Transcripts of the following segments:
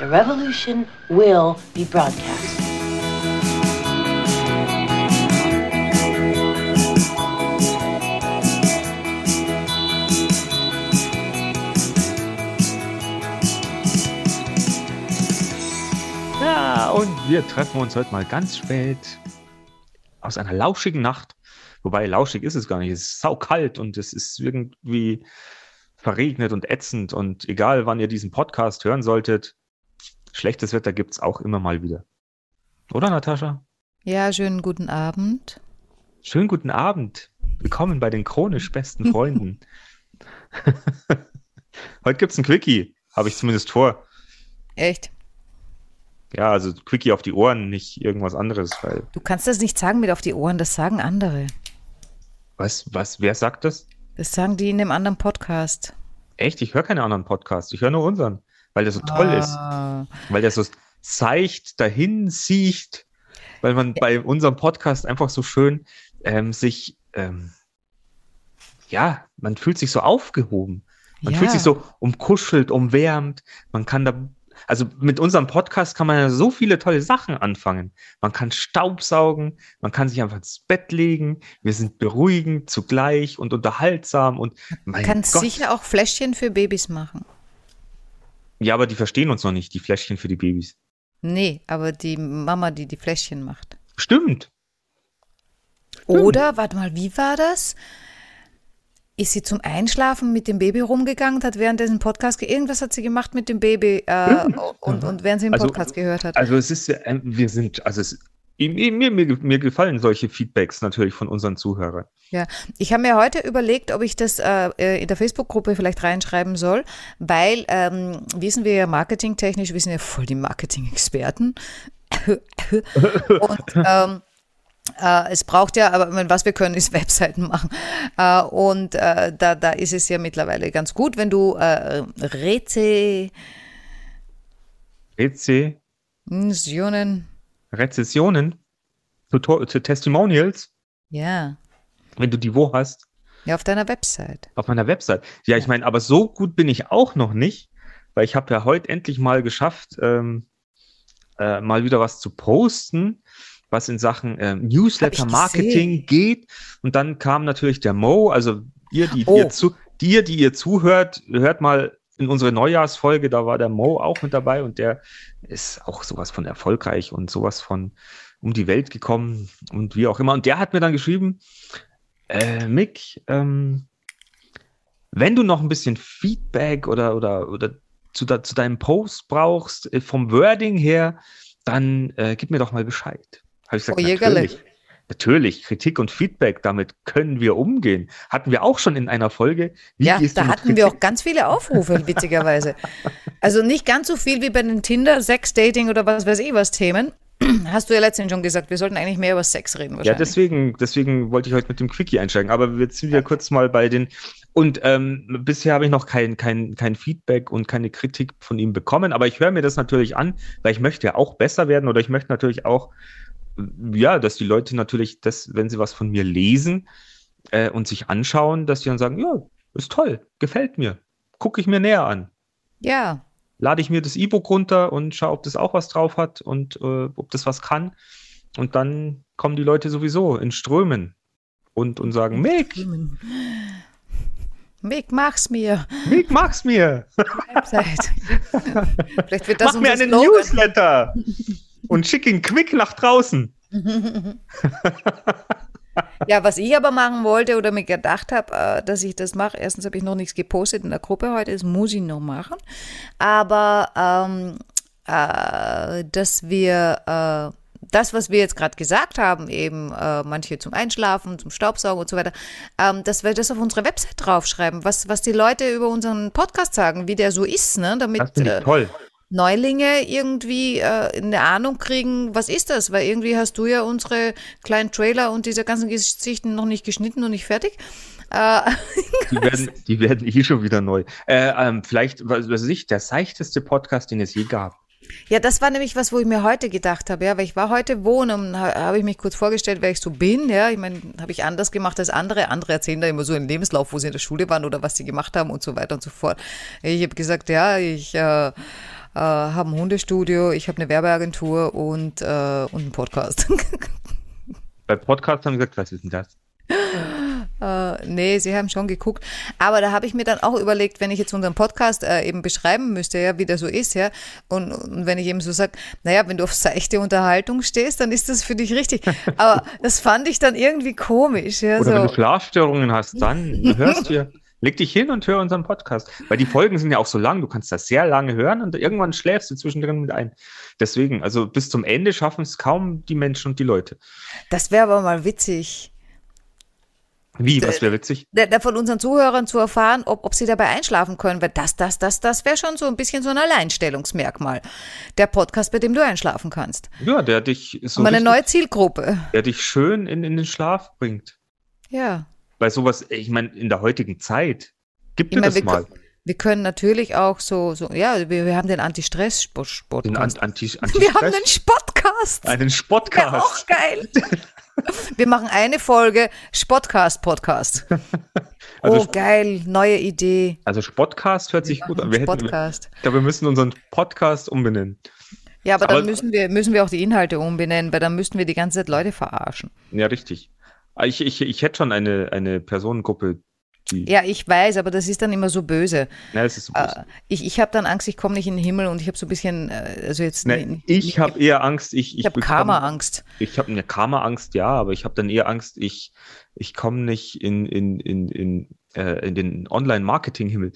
The revolution will be broadcast. Ja, und wir treffen uns heute mal ganz spät aus einer lauschigen Nacht. Wobei lauschig ist es gar nicht. Es ist saukalt und es ist irgendwie verregnet und ätzend. Und egal, wann ihr diesen Podcast hören solltet, schlechtes Wetter gibt es auch immer mal wieder. Oder, Natascha? Ja, schönen guten Abend. Schönen guten Abend. Willkommen bei den chronisch besten Freunden. Heute gibt es ein Quickie, habe ich zumindest vor. Echt? Ja, also Quickie auf die Ohren, nicht irgendwas anderes, weil. Du kannst das nicht sagen mit auf die Ohren, das sagen andere. Was, was, wer sagt das? Das sagen die in dem anderen Podcast. Echt? Ich höre keine anderen Podcasts, ich höre nur unseren, weil der so toll Ah. ist. Weil der so seicht dahin siecht, weil man bei unserem Podcast einfach so schön ähm, sich, ähm, ja, man fühlt sich so aufgehoben. Man Ja. fühlt sich so umkuschelt, umwärmt. Man kann da, also mit unserem Podcast kann man ja so viele tolle Sachen anfangen. Man kann Staubsaugen, man kann sich einfach ins Bett legen. Wir sind beruhigend zugleich und unterhaltsam und Kannst Gott. sicher auch Fläschchen für Babys machen. Ja, aber die verstehen uns noch nicht, die Fläschchen für die Babys. Nee, aber die Mama, die die Fläschchen macht. Stimmt. Oder, warte mal, wie war das? Ist sie zum Einschlafen mit dem Baby rumgegangen und hat währenddessen Podcast, ge- irgendwas hat sie gemacht mit dem Baby äh, und, und während sie den Also- Podcast gehört hat. Also es ist, ja, wir sind, also es, mir, mir, mir, gefallen solche Feedbacks natürlich von unseren Zuhörern. Ja, ich habe mir heute überlegt, ob ich das äh, äh, in der Facebook-Gruppe vielleicht reinschreiben soll, weil ähm, wissen wir ja marketingtechnisch, wir sind ja voll die Marketing-Experten. Und ähm, äh, es braucht ja, aber meine, was wir können, ist Webseiten machen. Äh, und äh, da, da ist es ja mittlerweile ganz gut, wenn du äh, Reze Rezensionen, Rezessionen, Tutor zu Testimonials, ja, wenn du die wo hast, ja, auf deiner Website. auf meiner Website. Ja, ich meine, aber so gut bin ich auch noch nicht, weil ich habe ja heute endlich mal geschafft, ähm, äh, mal wieder was zu posten, was in Sachen ähm, Newsletter-Marketing geht. Und dann kam natürlich der Mo, also ihr, die, die Oh. ihr zu, dir, die ihr zuhört, hört mal in unsere Neujahrsfolge, da war der Mo auch mit dabei und der ist auch sowas von erfolgreich und sowas von um die Welt gekommen und wie auch immer. Und der hat mir dann geschrieben, äh, Mick, ähm, wenn du noch ein bisschen Feedback oder, oder, oder zu, da, zu deinem Post brauchst, äh, vom Wording her, dann äh, gib mir doch mal Bescheid. Habe ich gesagt, Oh, natürlich. Natürlich, Kritik und Feedback, damit können wir umgehen. Hatten wir auch schon in einer Folge. Wie ja, da hatten wir Kritik- auch ganz viele Aufrufe, witzigerweise. Also nicht ganz so viel wie bei den Tinder, Sex, Dating oder was weiß ich was Themen. Hast du ja letztens schon gesagt, wir sollten eigentlich mehr über Sex reden Ja, wahrscheinlich. deswegen, deswegen wollte ich heute mit dem Quickie einsteigen. Aber jetzt sind wir kurz mal bei den. Und ähm, bisher habe ich noch kein, kein, kein Feedback und keine Kritik von ihm bekommen. Aber ich höre mir das natürlich an, weil ich möchte ja auch besser werden oder ich möchte natürlich auch, ja, dass die Leute natürlich das, wenn sie was von mir lesen äh, und sich anschauen, dass die dann sagen, ja, ist toll, gefällt mir, gucke ich mir näher an. ja, Lade ich mir das E-Book runter und schaue, ob das auch was drauf hat und äh, ob das was kann. Und dann kommen die Leute sowieso in Strömen und, und sagen, Mick, Mick, mach's mir. Mick, mach's mir. Website. Vielleicht wird das Mach mir einen Slogan. Newsletter und schick ihn quick nach draußen. Ja, was ich aber machen wollte oder mir gedacht habe, äh, dass ich das mache, erstens habe ich noch nichts gepostet in der Gruppe heute, das muss ich noch machen. Aber ähm, äh, dass wir äh, das, was wir jetzt gerade gesagt haben, eben äh, manche zum Einschlafen, zum Staubsaugen und so weiter, ähm, dass wir das auf unsere Website draufschreiben, was, was die Leute über unseren Podcast sagen, wie der so ist, ne? damit Das finde äh, ich toll. Neulinge irgendwie äh, eine Ahnung kriegen, was ist das? Weil irgendwie hast du ja unsere kleinen Trailer und diese ganzen Geschichten noch nicht geschnitten und nicht fertig. Äh, Die werden, die werden eh schon wieder neu. Äh, ähm, vielleicht, was weiß ich, der seichteste Podcast, den es je gab. Ja, das war nämlich was, wo ich mir heute gedacht habe, ja, weil ich war heute wohnen und ha- habe ich mich kurz vorgestellt, wer ich so bin, ja. Ich meine, habe ich anders gemacht als andere. Andere erzählen da immer so einen Lebenslauf, wo sie in der Schule waren oder was sie gemacht haben und so weiter und so fort. Ich habe gesagt, ja, ich äh, äh, habe ein Hundestudio, ich habe eine Werbeagentur und, äh, und einen Podcast. Bei Podcast haben wir gesagt, was ist denn das? Äh, nee, sie haben schon geguckt. Aber da habe ich mir dann auch überlegt, wenn ich jetzt unseren Podcast äh, eben beschreiben müsste, ja, wie der so ist, ja, und, und wenn ich eben so sage, naja, wenn du auf seichte Unterhaltung stehst, dann ist das für dich richtig. Aber das fand ich dann irgendwie komisch, ja, Oder wenn du so. Schlafstörungen hast, dann hörst du, leg dich hin und hör unseren Podcast. Weil die Folgen sind ja auch so lang, du kannst das sehr lange hören und irgendwann schläfst du zwischendrin mit ein. Deswegen, also bis zum Ende schaffen es kaum die Menschen und die Leute. Das wäre aber mal witzig. Wie, was wäre witzig? Da, da von unseren Zuhörern zu erfahren, ob, ob sie dabei einschlafen können, weil das, das, das, das wäre schon so ein bisschen so ein Alleinstellungsmerkmal. Der Podcast, bei dem du einschlafen kannst. Ja, der dich so eine richtig, neue Zielgruppe. der dich schön in, in den Schlaf bringt. Ja. Weil sowas, ich meine, in der heutigen Zeit, gibt meine, das wir, mal. wir können natürlich auch so, so ja, wir, wir haben den Den Anti-Stress-Podcast. Anti, Anti Wir haben einen Spotcast. einen Ja, Spotcast. auch geil. Wir machen eine Folge Spotcast-Podcast. Also- oh, geil, neue Idee. Also Spotcast hört sich gut an. Wir hätten, Podcast. ich glaube, wir müssen unseren Podcast umbenennen. Ja, aber, Aber- dann müssen wir, müssen wir auch die Inhalte umbenennen, weil dann müssten wir die ganze Zeit Leute verarschen. Ja, richtig. Ah, Ich, ich, ich hätte schon eine, eine Personengruppe, die. Ja, ich weiß, aber das ist dann immer so böse. Na, das ist so böse. Äh, ich ich habe dann Angst, ich komme nicht in den Himmel und ich habe so ein bisschen, äh, also jetzt, nicht- ich habe eher Angst, ich, ich habe bekomm- Karma-Angst. Ich habe eine Karma-Angst, ja, aber ich habe dann eher Angst, ich, ich komme nicht in, in, in, in, äh, in den Online-Marketing-Himmel.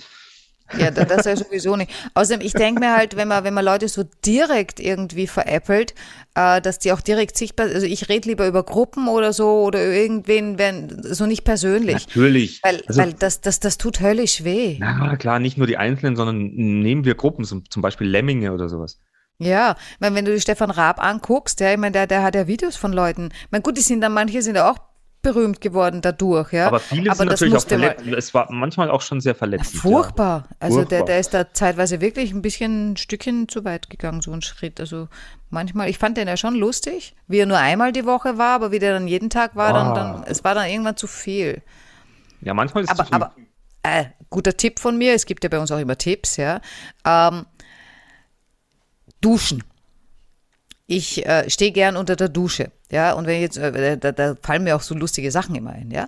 Ja, da- das ja sowieso nicht. Außerdem, ich denke mir halt, wenn man, wenn man Leute so direkt irgendwie veräppelt, äh, dass die auch direkt sichtbar, also ich rede lieber über Gruppen oder so oder irgendwen, wenn, so nicht persönlich. Natürlich. Weil, also, weil das, das, das tut höllisch weh. na klar, nicht nur die Einzelnen, sondern nehmen wir Gruppen, zum, zum Beispiel Lemminge oder sowas. Ja, ich meine, wenn du Stefan Raab anguckst, ja, ich meine, der, der hat ja Videos von Leuten. Ich meine, gut, die sind dann, manche sind ja auch berühmt geworden dadurch, ja. Aber viele Aber sind natürlich auch verletzt. Es war manchmal auch schon sehr verletzend. ja. Furchtbar. Also der, Furchtbar. der ist da zeitweise wirklich ein bisschen ein Stückchen zu weit gegangen, so ein Schritt. Also manchmal, ich fand den ja schon lustig, wie er nur einmal die Woche war, aber wie der dann jeden Tag war, dann, Ah. dann, es war dann irgendwann zu viel. Ja, manchmal ist es Aber, zu viel. aber äh, guter Tipp von mir, es gibt ja bei uns auch immer Tipps, ja. Ähm, duschen. Ich äh, stehe gern unter der Dusche, ja, und wenn jetzt, äh, da, da fallen mir auch so lustige Sachen immer ein, ja,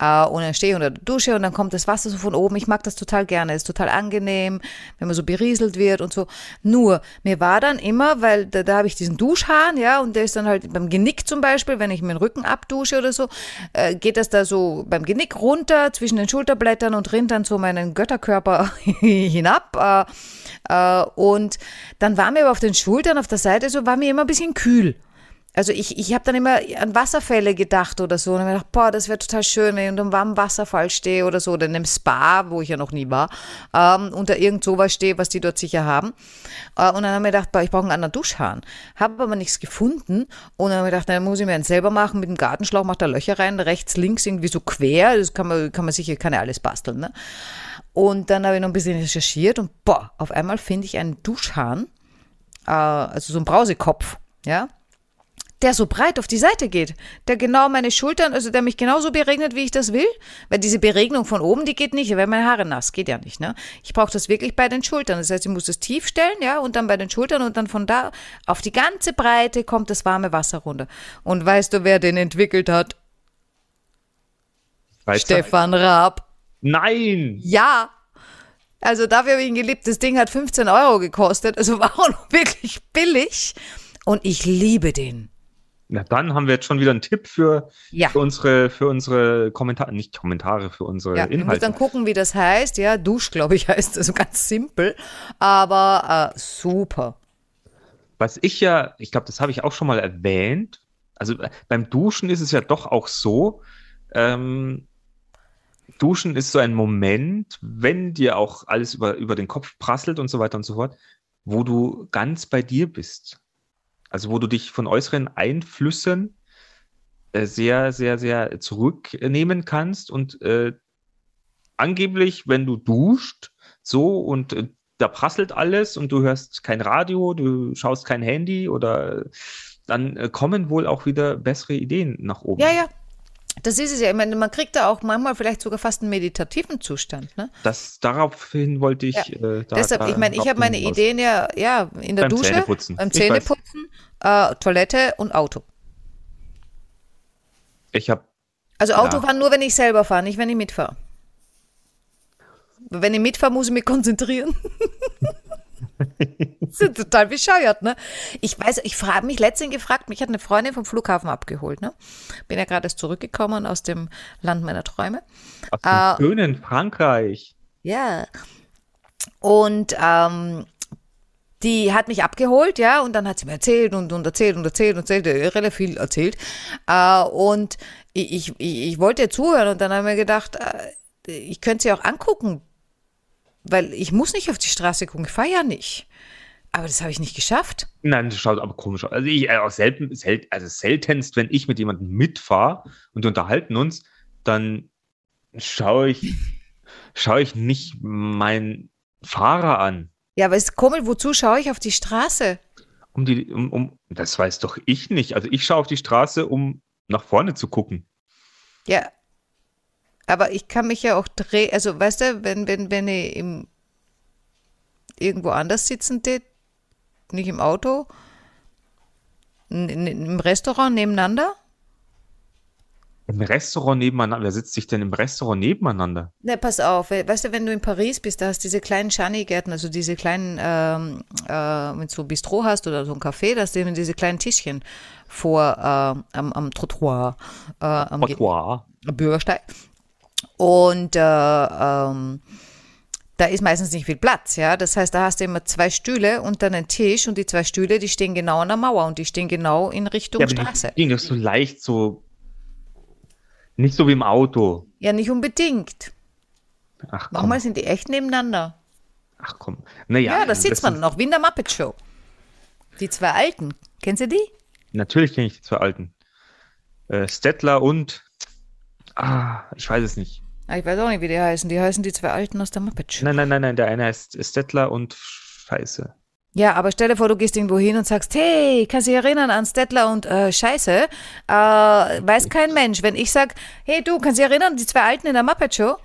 äh, und dann stehe ich unter der Dusche und dann kommt das Wasser so von oben, ich mag das total gerne, es ist total angenehm, wenn man so berieselt wird und so, nur, mir war dann immer, weil da, da habe ich diesen Duschhahn, ja, und der ist dann halt beim Genick zum Beispiel, wenn ich mir den Rücken abdusche oder so, äh, geht das da so beim Genick runter, zwischen den Schulterblättern und rinnt dann so meinen Götterkörper hinab, äh, und dann war mir aber auf den Schultern, auf der Seite so, war mir immer ein bisschen kühl. Also ich, ich habe dann immer an Wasserfälle gedacht oder so und hab mir gedacht, boah, das wäre total schön, wenn ich unter einem warmen Wasserfall stehe oder so oder in einem Spa, wo ich ja noch nie war, ähm, unter irgend sowas stehe, was die dort sicher haben. Äh, und dann habe ich mir gedacht, boah, ich brauche einen anderen Duschhahn. Habe aber nichts gefunden und dann habe ich gedacht, dann muss ich mir einen selber machen mit dem Gartenschlauch, macht da Löcher rein, rechts, links irgendwie so quer, das kann man, kann man sicher, kann ja alles basteln, ne? Und dann habe ich noch ein bisschen recherchiert und boah, auf einmal finde ich einen Duschhahn, äh, also so ein Brausekopf, ja, der so breit auf die Seite geht, der genau meine Schultern, also der mich genauso beregnet, wie ich das will, weil diese Beregnung von oben, die geht nicht, da werden meine Haare nass, geht ja nicht, ne? Ich brauche das wirklich bei den Schultern, das heißt, ich muss das tief stellen, ja, und dann bei den Schultern und dann von da auf die ganze Breite kommt das warme Wasser runter. Und weißt du, wer den entwickelt hat? Weißt? Stefan Raab. Nein! Ja. Also dafür habe ich ihn geliebt. Das Ding hat 15 Euro gekostet. Also war auch noch wirklich billig. Und ich liebe den. Na, dann haben wir jetzt schon wieder einen Tipp für, Ja. für unsere, für unsere Kommentare, nicht Kommentare, für unsere Ja, ich muss Inhalte. dann gucken, wie das heißt. Ja, Dusch, glaube ich, heißt also ganz simpel. Aber äh, super. Was ich ja, ich glaube, das habe ich auch schon mal erwähnt. Also äh, beim Duschen ist es ja doch auch so, ähm, Duschen ist so ein Moment, wenn dir auch alles über, über den Kopf prasselt und so weiter und so fort, wo du ganz bei dir bist. Also wo du dich von äußeren Einflüssen äh, sehr, sehr, sehr zurücknehmen kannst und äh, angeblich, wenn du duscht, so und äh, da prasselt alles und du hörst kein Radio, du schaust kein Handy oder dann äh, kommen wohl auch wieder bessere Ideen nach oben. Ja, ja. Das ist es ja. Ich meine, man kriegt da auch manchmal vielleicht sogar fast einen meditativen Zustand. Ne? Das, daraufhin wollte ich. Ja. Äh, da, Deshalb, da ich meine, ich habe meine. Ideen ja, ja in der Beim Dusche, Zähneputzen. beim. Zähneputzen, äh, Toilette und Auto. Ich habe Also Auto Ja. fahren nur, wenn ich selber fahre, nicht wenn ich mitfahre. Wenn ich mitfahre, muss ich mich konzentrieren. ist total bescheuert, ne? Ich weiß, ich habe mich letztens gefragt, mich hat eine Freundin vom Flughafen abgeholt, ne? Bin ja gerade erst zurückgekommen aus dem Land meiner Träume. aus dem Ah. schönen Frankreich. Ja. Und ähm, die hat mich abgeholt, ja, und dann hat sie mir erzählt und, und erzählt und erzählt und erzählt, äh, relativ viel erzählt. Äh, und ich, ich, ich ich wollte ihr zuhören und dann habe ich mir gedacht, äh, ich könnte sie auch angucken, weil ich muss nicht auf die Straße gucken, ich fahre ja nicht. Aber das habe ich nicht geschafft. Nein, das schaut aber komisch aus. Also ich auch selten, sel, also seltenst, wenn ich mit jemandem mitfahre und wir unterhalten uns, dann schaue ich, schaue ich nicht meinen Fahrer an. Ja, aber es ist komisch, wozu schaue ich auf die Straße? Um die, um, um, das weiß doch ich nicht. Also ich schaue auf die Straße, um nach vorne zu gucken. Ja. Aber ich kann mich ja auch drehen, also weißt du, wenn, wenn, wenn ich im, irgendwo anders sitzen tät, nicht im Auto, im Restaurant nebeneinander. Im Restaurant nebeneinander. Wer sitzt sich denn im Restaurant nebeneinander? Ne, pass auf, we- weißt du, wenn du in Paris bist, da hast du diese kleinen Chani-Gärten, also diese kleinen, ähm, äh, wenn du so ein Bistro hast oder so ein Café, da hast du eben diese kleinen Tischchen vor, äh, am, am Trottoir, äh, am Trottoir. Bürgersteig. Und äh, ähm, da ist meistens nicht viel Platz, ja. Das heißt, da hast du immer zwei Stühle und dann einen Tisch und die zwei Stühle, die stehen genau an der Mauer und die stehen genau in Richtung Ja, aber Straße. ging das so leicht, so nicht so wie im Auto. Ja, nicht unbedingt. Ach komm, Manchmal sind die echt nebeneinander. ach komm. Naja, Ja, da sitzt man noch, wie in der Muppet Show. Die zwei Alten. Kennst du die? Natürlich kenne ich die zwei Alten. Äh, Stettler und ah, ich weiß es nicht. Ah, Ich weiß auch nicht, wie die heißen. Die heißen die zwei Alten aus der Muppet Show. Nein, nein, nein, nein, der eine heißt Stettler und Scheiße. Ja, aber stell dir vor, du gehst irgendwo hin und sagst, hey, kannst du dich erinnern an Stettler und äh, Scheiße? Äh, weiß kein Mensch. Wenn ich sag, hey du, kannst du dich erinnern, die zwei Alten in der Muppet Show?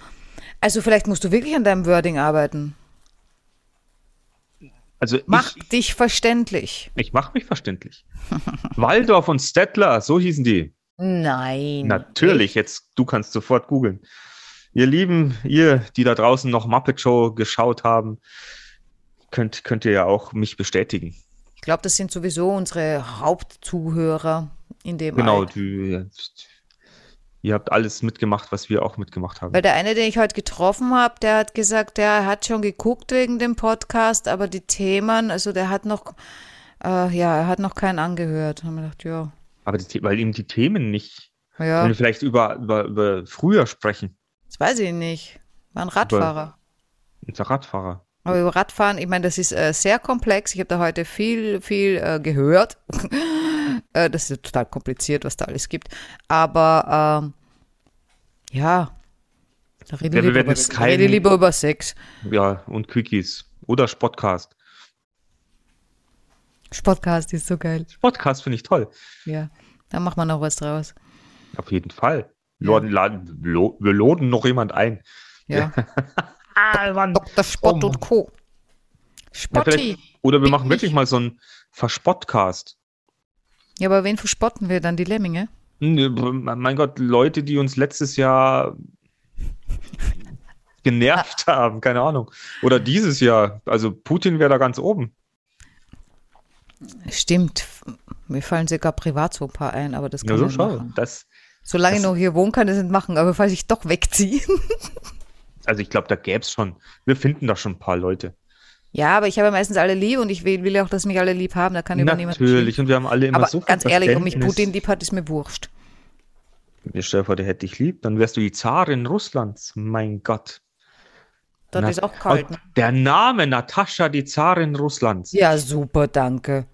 Also vielleicht musst du wirklich an deinem Wording arbeiten. Also Mach ich, dich verständlich. ich mache mich verständlich. Waldorf und Stettler, so hießen die. Nein. Natürlich, jetzt du kannst sofort googeln. Ihr Lieben, ihr, die da draußen noch Muppet Show geschaut haben, könnt, könnt ihr ja auch mich bestätigen. Ich glaube, das sind sowieso unsere Hauptzuhörer in dem Genau, die, ihr habt alles mitgemacht, was wir auch mitgemacht haben. Weil der eine, den ich heute getroffen habe, der hat gesagt, der er hat schon geguckt wegen dem Podcast, aber die Themen, also der hat noch, äh, ja, er hat noch keinen angehört. Haben wir gedacht, ja, Aber die, weil ihm die Themen nicht, ja, wenn wir vielleicht über, über, über früher sprechen, das weiß ich nicht. War ein Radfahrer. unser Radfahrer. Aber über Radfahren, ich meine, das ist äh, sehr komplex. Ich habe da heute viel, viel äh, gehört. äh, das ist total kompliziert, was da alles gibt. Aber ähm, ja, da rede, Ja, wir lieber über, kein- rede lieber über Sex. Ja, und Quickies. Oder Spotcast. Podcast ist so geil. Spotcast finde ich toll. Ja, da macht man noch was draus. Auf jeden Fall. Laden, laden, lo, wir laden noch jemand ein. Ja. Ah, Mann. Dr. Spott Oh und Co. Ja, Spotti. vielleicht, oder wir Bin machen wirklich ich. mal so einen Verspotcast. Ja, aber wen verspotten wir dann? Die Lemminge? Nö, Mein Gott, Leute, die uns letztes Jahr genervt haben, keine Ahnung. Oder dieses Jahr. Also Putin wäre da ganz oben. Stimmt. Mir fallen sogar privat so ein paar ein, aber das Ja, kann so man schau. Das, Solange ich Das- noch hier wohnen kann, ich das nicht machen. Aber falls ich doch wegziehe. also ich glaube, da gäbe es schon. Wir finden da schon ein paar Leute. Ja, aber ich habe ja meistens alle lieb und ich will, will ja auch, dass mich alle lieb haben. Da kann über niemand Natürlich. Und wir haben alle immer Aber so viel ganz ehrlich, ob mich. Putin lieb hat, ist mir wurscht. Mir stell vor, der hätte dich lieb, dann wärst du die Zarin Russlands. Mein Gott. Dort Na- ist auch kalt. Ne? Der Name Natascha, die Zarin Russlands. Ja, super, danke.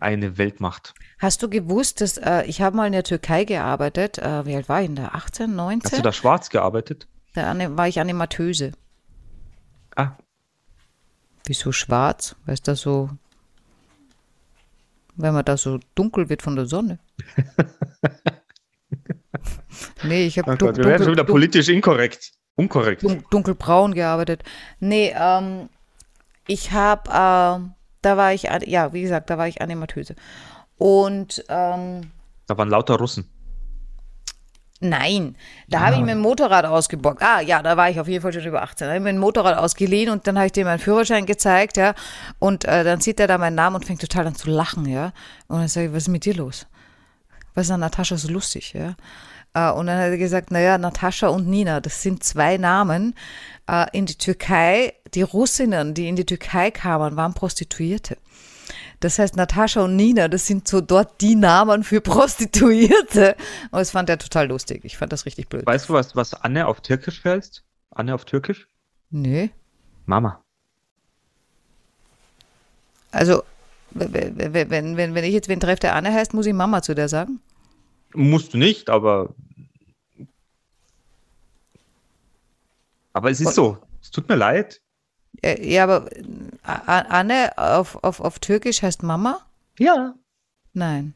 Eine Weltmacht. Hast du gewusst, dass äh, ich habe mal in der Türkei gearbeitet? Äh, wie alt war ich denn da? 18, Hast du 19? da schwarz gearbeitet? Da war ich Animateuse. Ah, Wieso schwarz? Weil es da so, wenn man da so dunkel wird von der Sonne. nee, ich habe Ach Gott, wir werden schon wieder politisch inkorrekt. Unkorrekt. dun dunkelbraun gearbeitet. Nee, ähm, ich habe, äh, da war ich, ja, wie gesagt, da war ich Animateuse. Und ähm, Da waren lauter Russen. Nein, da habe ich mir ein Motorrad ausgebockt. Ah, ja, da war ich auf jeden Fall schon über 18. Da habe ich mir ein Motorrad ausgeliehen und dann habe ich dem meinen Führerschein gezeigt, ja. Und äh, dann sieht er da meinen Namen und fängt total an zu lachen, ja. Und dann sage ich, was ist mit dir los? Was ist an Natascha so lustig, ja? Äh, und dann hat er gesagt, naja, Natascha und Nina, das sind zwei Namen. Äh, in die Türkei, die Russinnen, die in die Türkei kamen, waren Prostituierte. Das heißt, Natascha und Nina, das sind so dort die Namen für Prostituierte. Und das fand er total lustig. Ich fand das richtig blöd. Weißt du, was, was Anne auf Türkisch heißt? Anne auf Türkisch? Nee. Mama. Also, wenn, wenn, wenn ich jetzt wen treffe, der Anne heißt, muss ich Mama zu der sagen? Musst du nicht, aber. Aber es ist so. Es tut mir leid. Äh, Ja, aber äh, Anne auf, auf, auf Türkisch heißt Mama? Ja. Nein.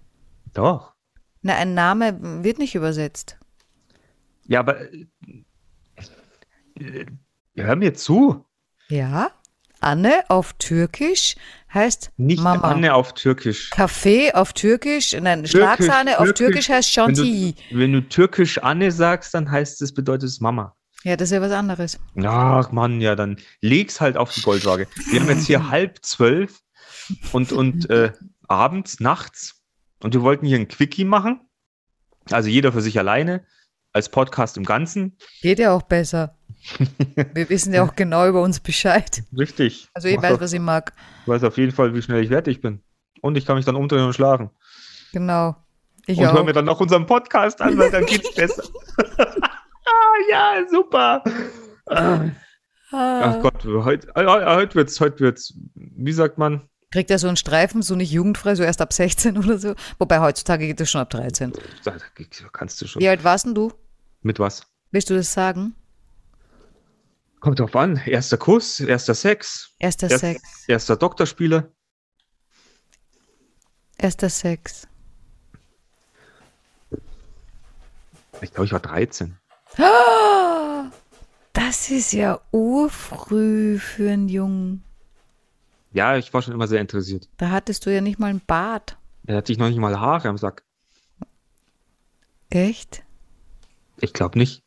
Doch. Na, ein Name wird nicht übersetzt. Ja, aber. äh, Hör mir zu. Ja? Anne auf Türkisch heißt Nicht Mama. Anne auf Türkisch. Kaffee auf Türkisch, nein, Türkisch, Schlagsahne auf Türkisch. Türkisch heißt Wenn Chantilly. du, wenn du türkisch Anne sagst, dann heißt es, bedeutet es Mama. Ja, das ist ja was anderes. Ach Mann, ja, dann leg's halt auf die Goldwaage. Wir haben jetzt hier halb zwölf und, und äh, abends, nachts und wir wollten hier ein Quickie machen. Also jeder für sich alleine, als Podcast im Ganzen. Geht ja auch besser. Wir wissen ja auch genau über uns Bescheid. Richtig. Also ich Mach weiß, doch- was ich mag. Ich weiß auf jeden Fall, wie schnell ich fertig bin. Und ich kann mich dann umdrehen und schlafen. Genau. Ich und höre auch. mir dann noch unseren Podcast an, weil dann geht's besser. Ah, ja, super. Ah. Ah. Ach Gott, heute, äh, heute wird's, heute wird's, wie sagt man? Kriegt er so einen Streifen, so nicht jugendfrei, so erst ab 16 oder so? Wobei heutzutage geht das schon ab 13. Da kannst du schon. Wie alt warst denn du? Mit was? Willst du das sagen? Kommt drauf an. Erster Kuss, erster Sex, Erster erst, Sex. erster Doktorspieler. Erster Sex. Ich glaube, ich war 13. Das ist ja urfrüh für einen Jungen. Ja, ich war schon immer sehr interessiert. Da hattest du ja nicht mal ein Bart. Da hatte ich noch nicht mal Haare am Sack. Echt? Ich glaube nicht.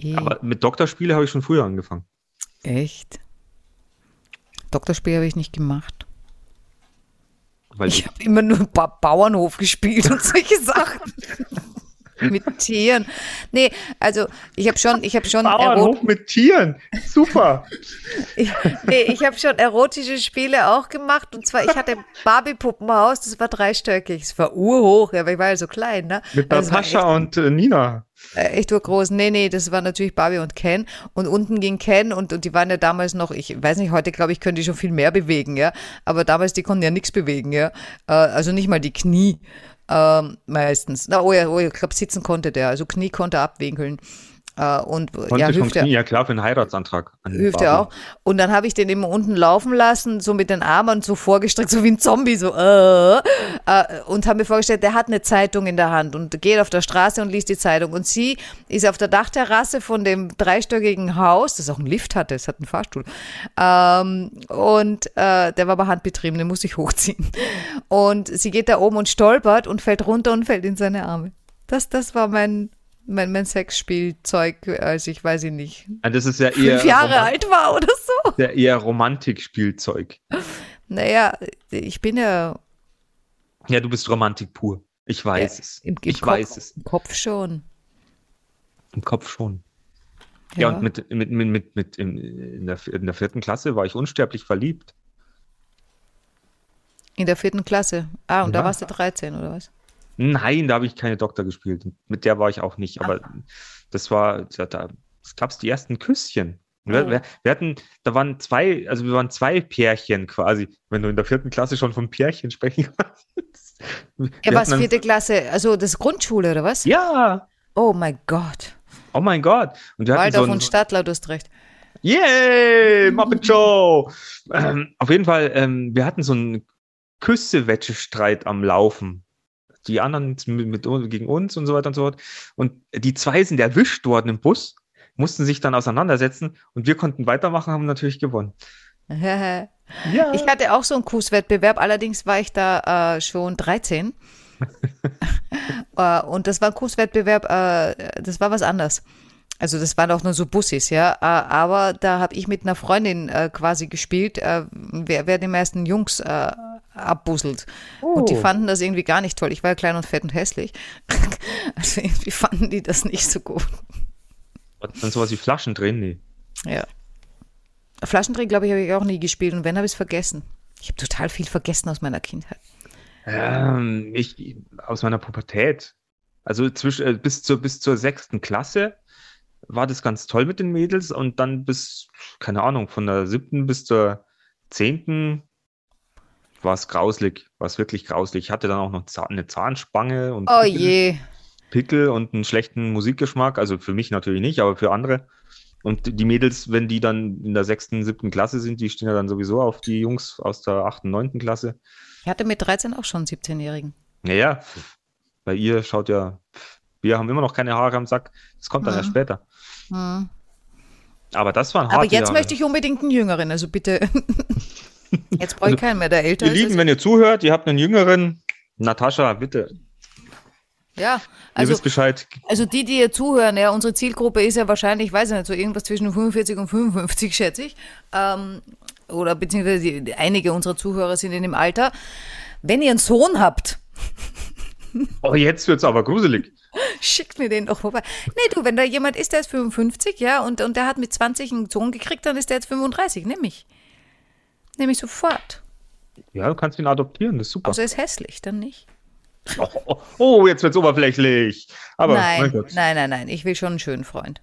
Eh, Aber mit Doktorspiele habe ich schon früher angefangen. Echt? Doktorspiel habe ich nicht gemacht. Weil Ich habe immer nur ba Bauernhof gespielt und solche Sachen. Mit Tieren. Nee, also ich habe schon, ich habe schon Bauernhof mit Tieren. Super. ich, nee, ich habe schon erotische Spiele auch gemacht. Und zwar, ich hatte ein Barbie-Puppenhaus, das war dreistöckig. Es war urhoch, ja, aber ich war ja so klein, ne? Mit Also Natascha und äh, Nina. Äh, echt urgroß. Nee, nee, das war natürlich Barbie und Ken. Und unten ging Ken und, und die waren ja damals noch, ich weiß nicht, heute glaube ich, können die schon viel mehr bewegen, ja. Aber damals, die konnten ja nichts bewegen, ja. Äh, also nicht mal die Knie. Ähm, meistens. Na, oh ja, oh ja, ich glaube, sitzen konnte der. Also Knie konnte abwinkeln. Äh, und Konnte ja, Hüfte, Knie, ja klar, für einen Heiratsantrag. an Hüfte Barbie. auch. Und dann habe ich den eben unten laufen lassen, so mit den Armen so vorgestreckt, so wie ein Zombie, so äh, äh, und habe mir vorgestellt, der hat eine Zeitung in der Hand und geht auf der Straße und liest die Zeitung. Und sie ist auf der Dachterrasse von dem dreistöckigen Haus, das auch einen Lift hatte, es hat einen Fahrstuhl. Ähm, und äh, der war aber handbetrieben, den musste ich hochziehen. Und sie geht da oben und stolpert und fällt runter und fällt in seine Arme. Das, das war mein, mein, mein Sexspielzeug, als ich, weiß ich nicht, Ah, Das ist ja eher, fünf Jahre Roman- alt war oder so. ja eher Romantikspielzeug. Naja, ich bin ja Ja, du bist Romantik pur. Ich weiß Ja, es. im, im ich Kopf, weiß es. Im Kopf schon. Im Kopf schon. Ja, und mit, mit, mit, mit, mit in, der, in der vierten Klasse war ich unsterblich verliebt. In der vierten Klasse. Ah, und da Ja. warst du 13 oder was? Nein, da habe ich keine Doktor gespielt. Mit der war ich auch nicht. Aber das war, da, da gab es die ersten Küsschen. Wir, Oh. wir, wir hatten, da waren zwei, also wir waren zwei Pärchen quasi, wenn du in der vierten Klasse schon von Pärchen sprechen kannst. Ja, was, dann- vierte Klasse? Also das Grundschule oder was? Ja, Oh mein Gott. oh mein Gott. Und wir so Waldorf ein, und Stadtler, du hast recht. Yay, Muppet Show! Ähm, auf jeden Fall, ähm, wir hatten so einen Küsse-Wettestreit am Laufen. Die anderen mit, mit, gegen uns und so weiter und so fort. Und die zwei sind erwischt worden im Bus, mussten sich dann auseinandersetzen und wir konnten weitermachen, haben natürlich gewonnen. ja. Ich hatte auch so einen Kusswettbewerb, allerdings war ich da äh, schon 13. äh, und das war ein Kusswettbewerb, äh, das war was anderes. Also das waren auch nur so Bussis, ja. Äh, aber da habe ich mit einer Freundin äh, quasi gespielt, äh, wer, wer den meisten Jungs abbusselt. Oh. Und die oh. fanden das irgendwie gar nicht toll. Ich war ja klein und fett und hässlich. also irgendwie fanden die das nicht so gut. Dann sowas wie Flaschendrehen? Nee. Ja. Flaschendrehen, glaube ich, habe ich auch nie gespielt. Und wenn, habe ich es vergessen. Ich habe total viel vergessen aus meiner Kindheit. Ähm, ich, aus meiner Pubertät. Also zwischen, äh, bis, zur, bis zur sechsten Klasse war das ganz toll mit den Mädels und dann bis, keine Ahnung, von der siebten bis zur zehnten war es grauslig, war es wirklich grauslig. Ich hatte dann auch noch eine Zahnspange und oh Pickel, je. Pickel und einen schlechten Musikgeschmack, also für mich natürlich nicht, aber für andere. Und die Mädels, wenn die dann in der sechsten, siebten Klasse sind, die stehen ja dann sowieso auf die Jungs aus der achten, neunten Klasse. Ich hatte mit 13 auch schon einen 17-Jährigen. Naja, bei ihr schaut ja, wir haben immer noch keine Haare am Sack. Das kommt dann mhm. erst später. Mhm. Aber das waren harte Aber jetzt Jahre. möchte ich unbedingt einen Jüngeren, also bitte. jetzt brauche ich also, keinen mehr, der älter ihr ist. Ihr Lieben, wenn ihr zuhört, ihr habt einen Jüngeren, Natascha, bitte. Ja, also, ihr wisst Bescheid. Also die, die hier zuhören, ja, unsere Zielgruppe ist ja wahrscheinlich, ich weiß nicht, so irgendwas zwischen 45 und 55, schätze ich. Ähm, oder beziehungsweise die, einige unserer Zuhörer sind in dem Alter. Wenn ihr einen Sohn habt. Oh, jetzt wird es aber gruselig. Schickt mir den doch vorbei. Nee, du, wenn da jemand ist, der ist 55, ja, und, und der hat mit 20 einen Sohn gekriegt, dann ist der jetzt 35. Nimm Nimm ich sofort. Ja, du kannst ihn adoptieren, das ist super. Also er ist hässlich, dann nicht. Oh, oh, jetzt wird's oberflächlich. Aber, nein, nein, nein, nein, ich will schon einen schönen Freund.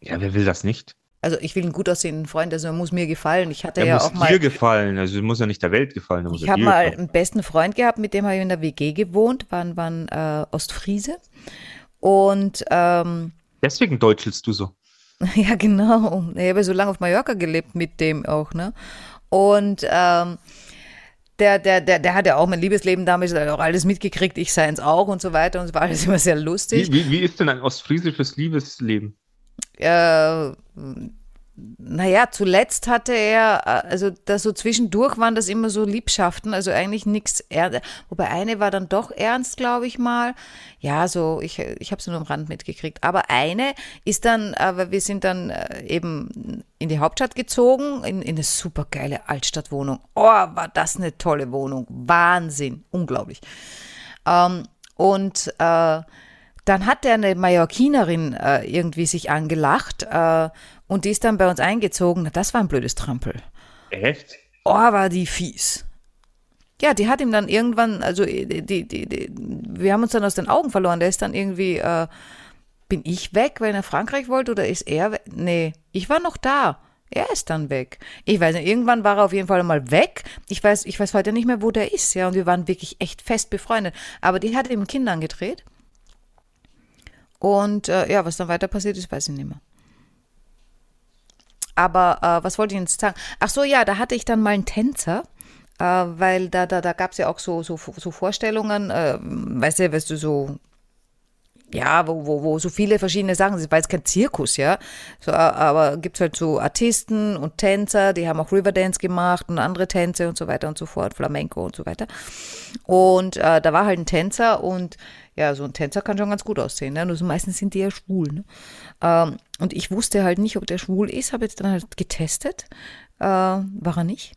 Ja, wer will das nicht? Also ich will einen gut aussehenden Freund, also er muss mir gefallen. Ich hatte er ja muss auch mal. dir gefallen, also muss ja nicht der Welt gefallen. Ich habe mal gefallen. einen besten Freund gehabt, mit dem habe ich in der WG gewohnt, waren, waren äh, Ostfriese. Und ähm, deswegen deutschelst du so. ja, genau. Ich habe so lange auf Mallorca gelebt mit dem auch, ne? Und ähm, der, der, der, der hat ja auch mein Liebesleben damals auch alles mitgekriegt, ich seins auch und so weiter und es war alles immer sehr lustig. Wie, wie, wie ist denn ein ostfriesisches Liebesleben? Äh, naja, zuletzt hatte er, äh, also da so zwischendurch waren das immer so Liebschaften, also eigentlich nichts, wobei eine war dann doch ernst, glaube ich mal. Ja, so, ich, ich habe es nur am Rand mitgekriegt. Aber eine ist dann, aber wir sind dann äh, eben in die Hauptstadt gezogen, in, in eine super geile Altstadtwohnung. Oh, war das eine tolle Wohnung. Wahnsinn, unglaublich. Ähm, und äh, dann hat der eine Mallorquinerin äh, irgendwie sich angelacht äh, und die ist dann bei uns eingezogen. Das war ein blödes Trampel. Echt? Oh, war die fies. Ja, die hat ihm dann irgendwann, also die, die, die, wir haben uns dann aus den Augen verloren. Der ist dann irgendwie, äh, bin ich weg, weil er nach Frankreich wollte oder ist er weg? Nee, ich war noch da. Er ist dann weg. Ich weiß nicht, irgendwann war er auf jeden Fall mal weg. Ich weiß, ich weiß heute nicht mehr, wo der ist, ja. Und wir waren wirklich echt fest befreundet. Aber die hat ihm Kinder angedreht. Und äh, ja, was dann weiter passiert ist, weiß ich nicht mehr. Aber äh, was wollte ich jetzt sagen? Ach so, ja, da hatte ich dann mal einen Tänzer. Äh, weil da, da, da gab es ja auch so, so, so Vorstellungen, äh, weißt du, weißt du, so ja, wo, wo, wo so viele verschiedene Sachen sind, weil es kein Zirkus, ja. So, aber gibt es halt so Artisten und Tänzer, die haben auch Riverdance gemacht und andere Tänze und so weiter und so fort, Flamenco und so weiter. Und äh, da war halt ein Tänzer und ja, so ein Tänzer kann schon ganz gut aussehen, ne? Nur so meistens sind die ja schwul, ne? Ähm, und ich wusste halt nicht, ob der schwul ist, habe jetzt dann halt getestet. Äh, war er nicht.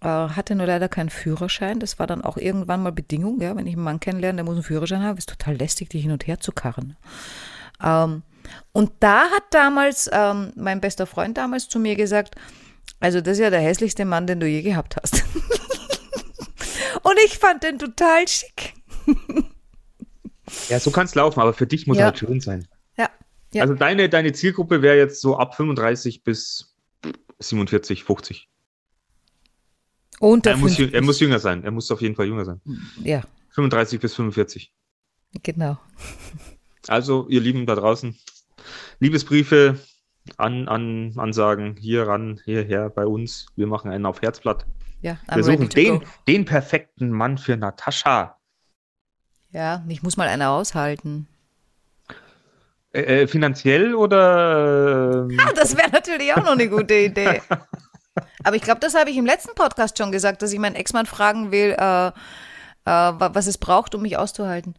Äh, hatte nur leider keinen Führerschein. Das war dann auch irgendwann mal Bedingung, ja, wenn ich einen Mann kennenlerne, der muss einen Führerschein haben. Ist total lästig, die hin und her zu karren. Ähm, und da hat damals ähm, mein bester Freund damals zu mir gesagt, also das ist ja der hässlichste Mann, den du je gehabt hast. und ich fand den total schick. Ja, so kann es laufen, aber für dich muss ja. er halt schön sein. Ja. ja. Also deine, deine Zielgruppe wäre jetzt so ab 35 bis 47, 50. Und er, muss, er muss jünger sein. Er muss auf jeden Fall jünger sein. Ja. 35 bis 45. Genau. Also, ihr Lieben da draußen, Liebesbriefe an, an, ansagen, hier ran, hierher bei uns, wir machen einen auf Herzblatt. Ja, Wir suchen den, go. den perfekten Mann für Natascha. Ja, ich muss mal eine aushalten. Äh, äh, finanziell oder ähm, Ah, Das wäre natürlich auch noch eine gute Idee. Aber ich glaube, das habe ich im letzten Podcast schon gesagt, dass ich meinen Ex-Mann fragen will, äh, äh, wa- was es braucht, um mich auszuhalten.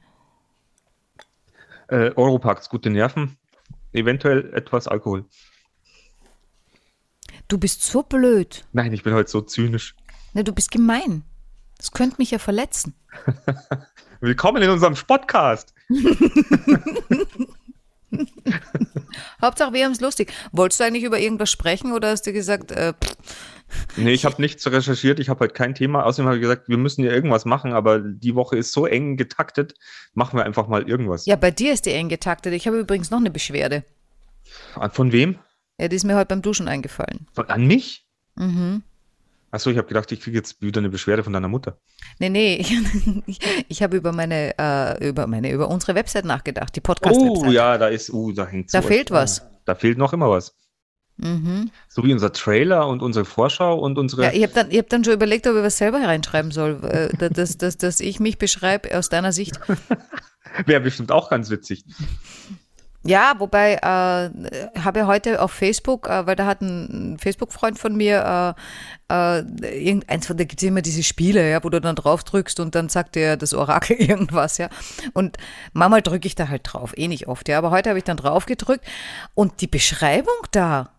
äh, Europacks, gute Nerven, eventuell etwas Alkohol. Du bist so blöd. Nein, ich bin heute so zynisch. Ne, du bist gemein. Das könnte mich ja verletzen. Willkommen in unserem Podcast. Hauptsache, wir haben es lustig. Wolltest du eigentlich über irgendwas sprechen oder hast du gesagt, äh, pff, Nee, ich habe nichts recherchiert, ich habe heute kein Thema. Außerdem habe ich gesagt, wir müssen ja irgendwas machen, aber die Woche ist so eng getaktet, machen wir einfach mal irgendwas. ja, bei dir ist die eng getaktet. Ich habe übrigens noch eine Beschwerde. Von wem? Ja, die ist mir heute beim Duschen eingefallen. Von, an mich? Mhm. Achso, ich habe gedacht, ich kriege jetzt wieder eine Beschwerde von deiner Mutter. Nee, nee, ich, ich habe über meine, äh, über meine, über unsere Website nachgedacht, die Oh, Podcast-Website. ja, da ist, uh, da hängt Da fehlt was. Da fehlt noch immer was. Mhm. So wie unser Trailer und unsere Vorschau und unsere. Ja, ich habe dann, ich hab dann schon überlegt, ob ich was selber reinschreiben soll, äh, dass, dass, dass ich mich beschreibe aus deiner Sicht. Wäre bestimmt auch ganz witzig. Ja, wobei, äh, habe heute auf Facebook, äh, weil da hat ein Facebook-Freund von mir, äh, äh, irgendeins von, da gibt es immer diese Spiele, ja, wo du dann drauf drückst und dann sagt dir das Orakel irgendwas, ja. Und manchmal drücke ich da halt drauf, eh nicht oft, ja. Aber heute habe ich dann drauf gedrückt und die Beschreibung da,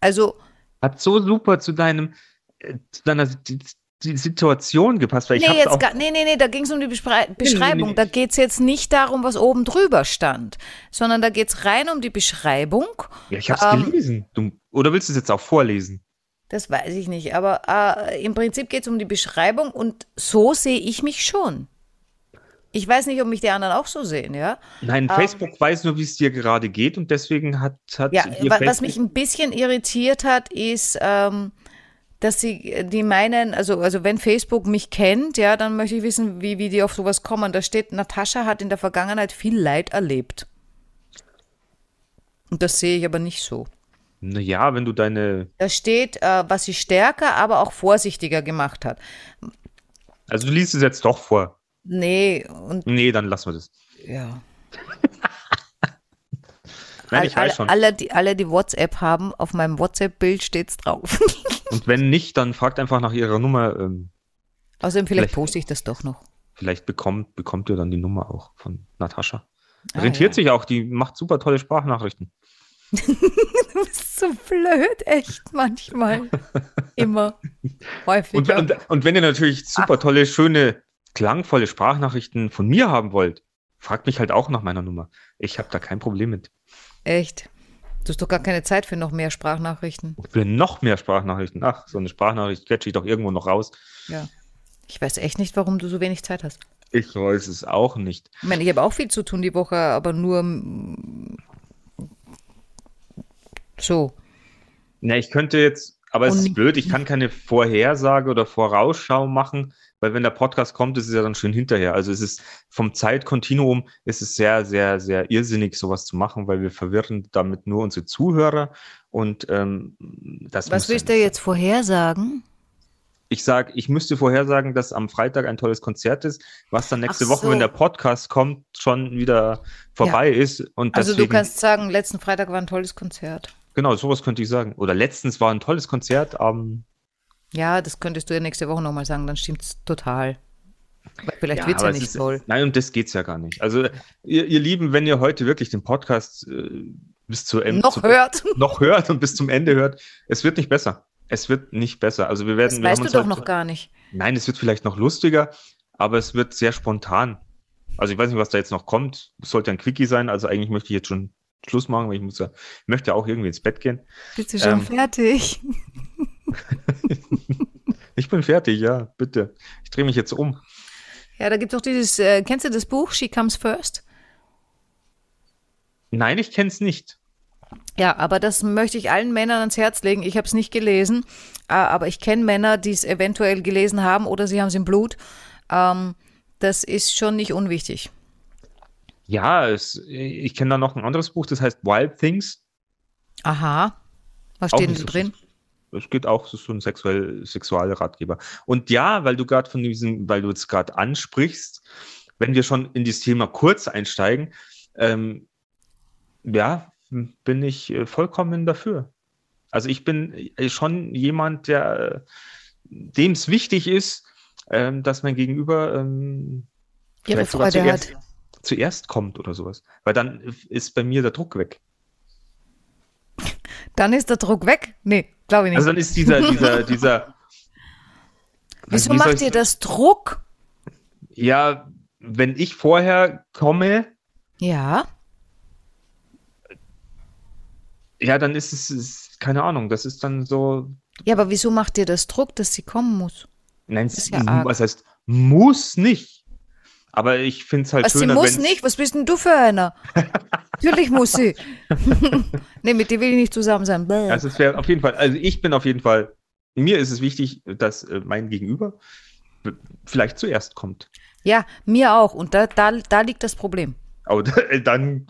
also, Hat so super zu deinem, äh, zu deiner die, Situation gepasst, weil ich nee, hab's jetzt auch, gar, nee, nee, nee, da ging es um die Beschrei Beschreibung. nee. Da geht es jetzt nicht darum, was oben drüber stand, sondern da geht es rein um die Beschreibung. ja, ich hab's ähm, gelesen. Du, oder willst du es jetzt auch vorlesen? Das weiß ich nicht, aber äh, im Prinzip geht es um die Beschreibung und so sehe ich mich schon. Ich weiß nicht, ob mich die anderen auch so sehen, ja. Nein, Facebook weiß nur, wie es dir gerade geht und deswegen hat, hat Ja, was Facebook- mich ein bisschen irritiert hat, ist, ähm, dass sie, die meinen, also, also wenn Facebook mich kennt, ja, dann möchte ich wissen, wie, wie die auf sowas kommen. Da steht, Natascha hat in der Vergangenheit viel Leid erlebt. Und das sehe ich aber nicht so. Naja, wenn du deine, Da steht, äh, was sie stärker, aber auch vorsichtiger gemacht hat. also du liest es jetzt doch vor. Nee, und Nee, dann lassen wir das. ja. Nein, ich alle, weiß schon. Alle, die, alle, die WhatsApp haben, auf meinem WhatsApp-Bild steht's drauf. Und wenn nicht, dann fragt einfach nach ihrer Nummer. Ähm, Außerdem, vielleicht, Vielleicht- poste ich das doch noch. vielleicht bekommt, bekommt ihr dann die Nummer auch von Natascha. Ah, Rentiert ja. sich auch, die macht super tolle Sprachnachrichten. Du bist so blöd, echt manchmal. Immer. Häufig. Und, und, und wenn ihr natürlich super tolle, schöne, klangvolle Sprachnachrichten von mir haben wollt, fragt mich halt auch nach meiner Nummer. Ich habe da kein Problem mit. Echt. Du hast doch gar keine Zeit für noch mehr Sprachnachrichten. Für noch mehr Sprachnachrichten. Ach, so eine Sprachnachricht quetsche ich doch irgendwo noch raus. Ja. Ich weiß echt nicht, warum du so wenig Zeit hast. Ich weiß es auch nicht. Ich meine, ich habe auch viel zu tun die Woche, aber nur so. Na, ich könnte jetzt, aber es ist blöd, ich kann keine Vorhersage oder Vorausschau machen, weil wenn der Podcast kommt, ist es ja dann schön hinterher. Also es ist vom Zeitkontinuum ist es sehr, sehr, sehr irrsinnig, sowas zu machen, weil wir verwirren damit nur unsere Zuhörer und ähm, das Was ja willst du jetzt vorhersagen? Ich sage, ich müsste vorhersagen, dass am Freitag ein tolles Konzert ist, was dann nächste Ach Woche, so. wenn der Podcast kommt, schon wieder vorbei ist. Und Also deswegen, du kannst sagen, letzten Freitag war ein tolles Konzert. genau, sowas könnte ich sagen. Oder letztens war ein tolles Konzert am Ja, das könntest du ja nächste Woche nochmal sagen, dann stimmt's total. Weil vielleicht Ja, wird's ja aber es nicht ist, toll. Nein, um das geht's ja gar nicht. Also, ihr, ihr Lieben, wenn ihr heute wirklich den Podcast äh, bis zu Ende Noch zu, hört. noch hört und bis zum Ende hört, es wird nicht besser. Es wird nicht besser. Also wir werden, Das wir weißt du doch halt- noch gar nicht. Nein, es wird vielleicht noch lustiger, aber es wird sehr spontan. Also ich weiß nicht, was da jetzt noch kommt. Es sollte ein Quickie sein. Also eigentlich möchte ich jetzt schon Schluss machen, weil ich muss ja, ich möchte ja auch irgendwie ins Bett gehen. Bist du schon Ähm, fertig? Ich bin fertig, ja, bitte. Ich drehe mich jetzt um. Ja, da gibt's doch dieses, äh, kennst du das Buch She Comes First? Nein, ich kenne es nicht. Ja, aber das möchte ich allen Männern ans Herz legen. Ich habe es nicht gelesen, äh, aber ich kenne Männer, die es eventuell gelesen haben oder sie haben es im Blut. Ähm, das ist schon nicht unwichtig. Ja, es, ich kenne da noch ein anderes Buch, das heißt Wild Things. Aha. Was Auch steht denn so drin? Es geht auch, so ein sexuell, Sexualratgeber. Und ja, weil du gerade von diesem, weil du es gerade ansprichst, wenn wir schon in dieses Thema kurz einsteigen, ähm, ja, bin ich äh, vollkommen dafür. Also ich bin äh, schon jemand, der dem es wichtig ist, ähm, dass mein Gegenüber ähm, Ihre vielleicht sogar zuerst, zuerst kommt oder sowas. Weil dann ist bei mir der Druck weg. Dann ist der Druck weg? Nee, glaube ich nicht. Also dann ist dieser, dieser, dieser. Wieso wie macht ihr das Druck? Ja, wenn ich vorher komme, Ja. ja, dann ist es, ist, keine Ahnung, das ist dann so, Ja, aber wieso macht ihr das Druck, dass sie kommen muss? nein, Ist es, ja arg. was heißt, muss nicht. Aber ich finde es halt Was, sie muss nicht? Was bist denn du für einer? Natürlich muss sie. nee, mit dir will ich nicht zusammen sein. Bäh. Also es wäre auf jeden Fall, also ich bin auf jeden Fall, mir ist es wichtig, dass äh, mein Gegenüber vielleicht zuerst kommt. Ja, mir auch. Und da, da, da liegt das Problem. Aber dann,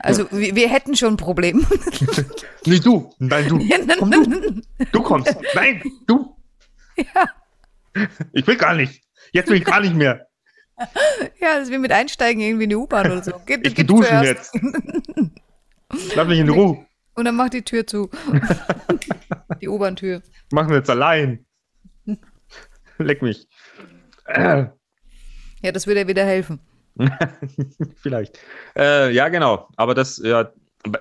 Also wir, wir hätten schon ein Problem. nicht du, nein, du, komm du, du kommst, nein, du. Ich will gar nicht, jetzt will ich gar nicht mehr. ja, das ist wie mit Einsteigen irgendwie in die U-Bahn oder so. Geht, Ich geh duschen zuerst. jetzt. Lass mich in Ruhe. Und dann macht die Tür zu. die U-Bahn-Tür. Machen wir jetzt allein. Leck mich. Äh, Ja, das würde ja wieder helfen. vielleicht. Äh, ja, genau. Aber das, ja, aber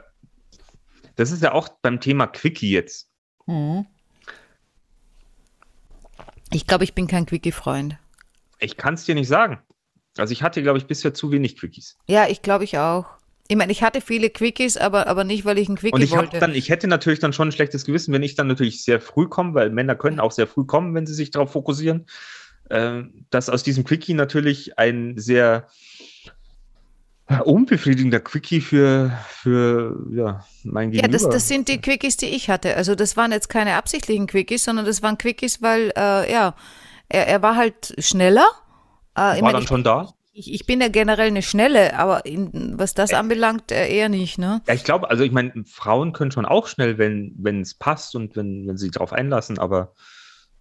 das ist ja auch beim Thema Quickie jetzt. Ich glaube, ich bin kein Quickie-Freund. Ich kann es dir nicht sagen. Also ich hatte, glaube ich, bisher zu wenig Quickies. Ja, ich glaube ich auch. Ich meine, ich hatte viele Quickies, aber, aber nicht, weil ich einen Quickie Und ich wollte. dann, ich hätte natürlich dann schon ein schlechtes Gewissen, wenn ich dann natürlich sehr früh komme, weil Männer können auch sehr früh kommen, wenn sie sich darauf fokussieren, äh, dass aus diesem Quickie natürlich ein sehr unbefriedigender Quickie für, für ja, mein ja, Gegenüber. das, das sind die Quickies, die ich hatte. Also das waren jetzt keine absichtlichen Quickies, sondern das waren Quickies, weil, äh, ja, er, er war halt schneller. Äh, ich, war mein, dann ich, schon da. ich, ich bin ja generell eine Schnelle, aber in, was das anbelangt, äh, eher nicht, ne? Ja, ich glaube, also ich meine, Frauen können schon auch schnell, wenn es passt und wenn, wenn sie darauf einlassen, aber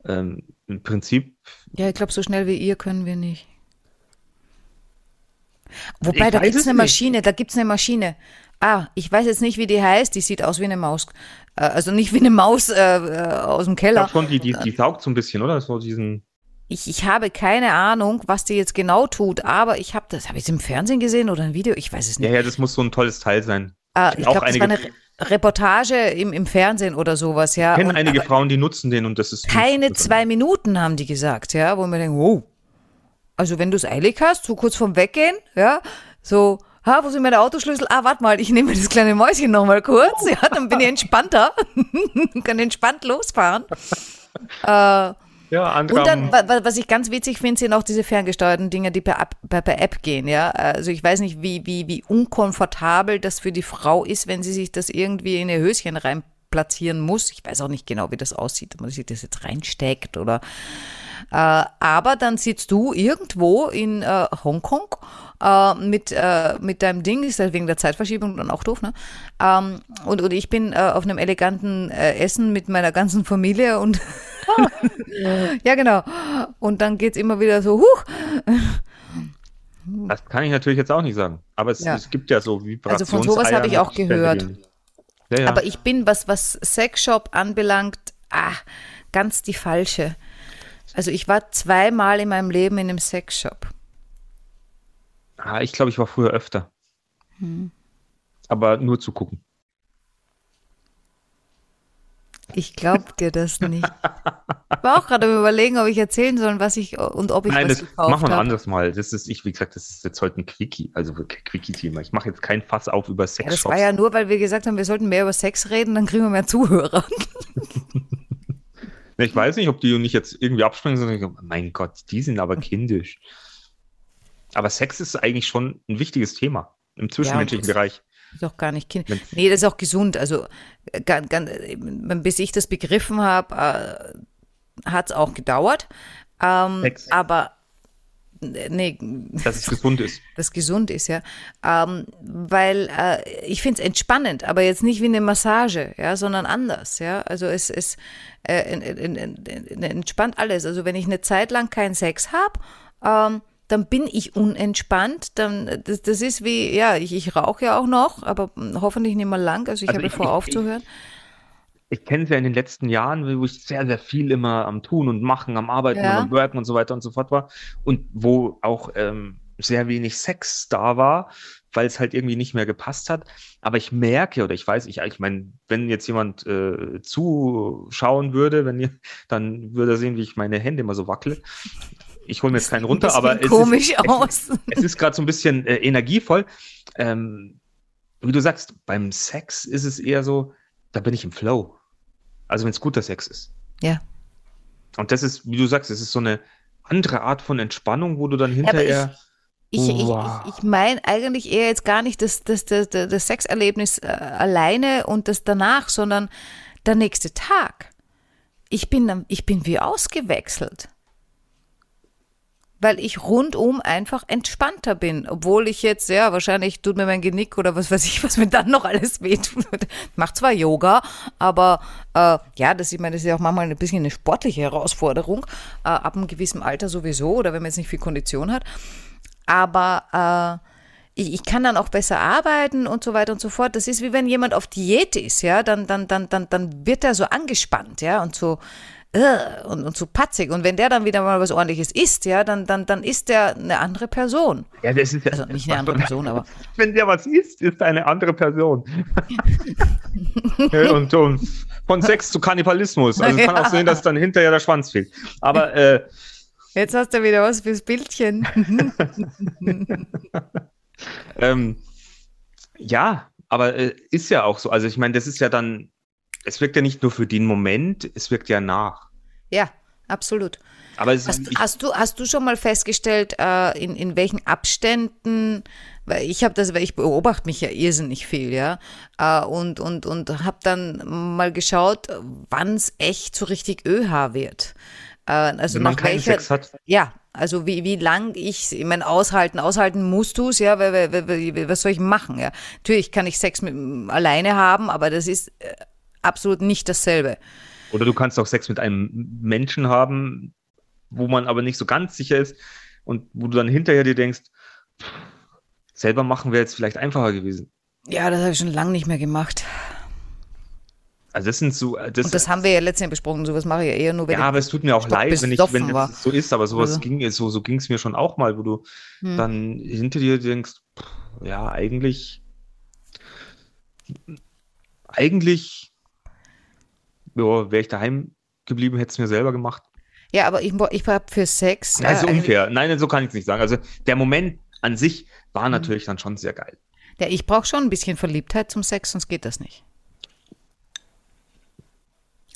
ähm, im Prinzip, Ja, ich glaube, so schnell wie ihr können wir nicht. Wobei, Ich da gibt's es eine nicht. Maschine, da gibt's eine Maschine. Ah, ich weiß jetzt nicht, wie die heißt, die sieht aus wie eine Maus. Äh, also nicht wie eine Maus äh, äh, aus dem ich Keller. glaube schon, die, die, die saugt so ein bisschen, oder? So diesen, Ich, ich habe keine Ahnung, was die jetzt genau tut, aber ich habe das, habe ich es im Fernsehen gesehen oder ein Video? Ich weiß es ja, nicht. ja, das muss so ein tolles Teil sein. Ah, ich auch glaube, das war eine Reportage im, im Fernsehen oder sowas, ja. Ich kenne einige Frauen, die nutzen den und das ist keine nicht- zwei Minuten, haben die gesagt, ja, wo man denkt, wow. Also wenn du es eilig hast, so kurz vorm Weggehen, ja, so, ha, wo sind meine Autoschlüssel? Ah, warte mal, ich nehme mir das kleine Mäuschen nochmal kurz, ja, dann bin ich entspannter, kann entspannt losfahren. Ja, andere Und dann, was ich ganz witzig finde, sind auch diese ferngesteuerten Dinge, die per, App- per, per App gehen, ja. Also ich weiß nicht, wie, wie, wie unkomfortabel das für die Frau ist, wenn sie sich das irgendwie in ihr Höschen rein platzieren muss. Ich weiß auch nicht genau, wie das aussieht, ob man sich das jetzt reinsteckt oder äh, aber dann sitzt du irgendwo in äh, Hongkong äh, mit, äh, mit deinem Ding, ist halt wegen der Zeitverschiebung dann auch doof, ne? Ähm, und, und ich bin äh, auf einem eleganten äh, Essen mit meiner ganzen Familie und ja, genau. Und dann geht's immer wieder so, huch, Das kann ich natürlich jetzt auch nicht sagen. Aber es, Ja. es gibt ja so Vibrations Also von sowas habe ich auch gehört. Ja, ja. Aber ich bin, was, was Sexshop anbelangt, ah, ganz die falsche. Also ich war zweimal in meinem Leben in einem Sexshop. ah, ich glaube, ich war früher öfter. Hm. Aber nur zu gucken. Ich glaube dir das nicht. Ich war auch gerade am überlegen, ob ich erzählen soll, was ich und ob ich Nein, was das gekauft machen wir ein anderes Mal. Das ist, ich, wie gesagt, das ist jetzt heute ein Quickie, also Quickie-Thema. Ich mache jetzt kein Fass auf über Ja, das war ja nur, weil wir gesagt haben, wir sollten mehr über Sex reden, dann kriegen wir mehr Zuhörer. ich weiß nicht, ob die nicht jetzt irgendwie abspringen, sondern ich mein Gott, die sind aber kindisch. Aber Sex ist eigentlich schon ein wichtiges Thema im zwischenmenschlichen das- Bereich. Ist auch gar nicht kind. Nee, das ist auch gesund. Also äh, ganz, ganz, bis ich das begriffen habe, äh, hat es auch gedauert. Ähm, Sex. aber nee, Dass es gesund ist. das gesund ist, ja. Ähm, weil äh, ich finde es entspannend, aber jetzt nicht wie eine Massage, ja, sondern anders, ja. Also es, es äh, en- en- en- en- entspannt alles. Also wenn ich eine Zeit lang keinen Sex habe, ähm, dann bin ich unentspannt. Dann, das, das ist wie, ja, ich, ich rauche ja auch noch, aber hoffentlich nicht mal lang. Also ich Also habe ich- vor ich- aufzuhören. Ich kenne es ja in den letzten Jahren, wo ich sehr, sehr viel immer am Tun und Machen, am Arbeiten Ja. und am Worken und so weiter und so fort war. Und wo auch ähm, sehr wenig Sex da war, weil es halt irgendwie nicht mehr gepasst hat. Aber ich merke oder ich weiß, ich, ich meine, wenn jetzt jemand äh, zuschauen würde, wenn ihr, dann würde er sehen, wie ich meine Hände immer so wackele. Ich hole mir jetzt keinen runter, aber es komisch ist, aus. es ist gerade so ein bisschen äh, energievoll. Ähm, wie du sagst, beim Sex ist es eher so, da bin ich im Flow. Also wenn es guter Sex ist. Ja. Und das ist, wie du sagst, es ist so eine andere Art von Entspannung, wo du dann hinterher. Ich, ich, Wow. ich, ich meine eigentlich eher jetzt gar nicht das, das, das, das, Sexerlebnis äh, alleine und das danach, sondern der nächste Tag. Ich bin, ich bin wie ausgewechselt. Weil ich rundum einfach entspannter bin. Obwohl ich jetzt, ja, wahrscheinlich tut mir mein Genick oder was weiß ich, was mir dann noch alles wehtut. Macht zwar Yoga, aber äh, ja, das, ich meine, das ist ja auch manchmal ein bisschen eine sportliche Herausforderung. Äh, ab einem gewissen Alter sowieso oder wenn man jetzt nicht viel Kondition hat aber äh, ich, ich kann dann auch besser arbeiten und so weiter und so fort. Das ist wie wenn jemand auf Diät ist, ja, dann, dann, dann, dann, dann wird er so angespannt, ja, und so äh, und, und so patzig. Und wenn der dann wieder mal was ordentliches isst, ja, dann, dann, dann ist der eine andere Person. Ja, das ist ja, Also nicht eine andere Person, aber Wenn der was isst, ist er eine andere Person. Und, und von Sex zu Kannibalismus. Also es kann auch Ja. sein, dass dann hinterher der Schwanz fehlt. Aber äh, jetzt hast du wieder was fürs Bildchen. Ähm, ja, aber äh, ist ja auch so. Also ich meine, das ist ja dann, es wirkt ja nicht nur für den Moment, es wirkt ja nach. ja, absolut. Aber es, Hast, ich, hast, du, hast du schon mal festgestellt, äh, in, in welchen Abständen, weil ich habe das, weil ich beobachte mich ja irrsinnig viel, ja, äh, und, und, und habe dann mal geschaut, wann es echt so richtig ÖH wird. Äh, also wenn man nach keinen welcher, Sex hat, ja, also wie, wie lang ich, ich meine, aushalten, aushalten musst du es, ja, weil, weil, weil, weil, was soll ich machen, ja. Natürlich kann ich Sex mit, alleine haben, aber das ist äh, absolut nicht dasselbe. oder du kannst auch Sex mit einem Menschen haben, wo man aber nicht so ganz sicher ist und wo du dann hinterher dir denkst, pff, selber machen wäre jetzt vielleicht einfacher gewesen. Ja, das habe ich schon lange nicht mehr gemacht. Also das sind so, äh, das, Und das haben wir ja letztens besprochen, sowas mache ich ja eher nur, wenn ja, aber es tut mir auch leid, wenn ich, wenn war. das so ist, aber sowas Also. ging so, so ging es mir schon auch mal, wo du Hm. dann hinter dir denkst, pff, ja, eigentlich, eigentlich, ja, wäre ich daheim geblieben, hätte es mir selber gemacht. Ja, aber ich, ich habe für Sex. Das ist äh, unfair. Nein, so kann ich es nicht sagen. Also der Moment an sich Hm. war natürlich dann schon sehr geil. Ja, ich brauche schon ein bisschen Verliebtheit zum Sex, sonst geht das nicht.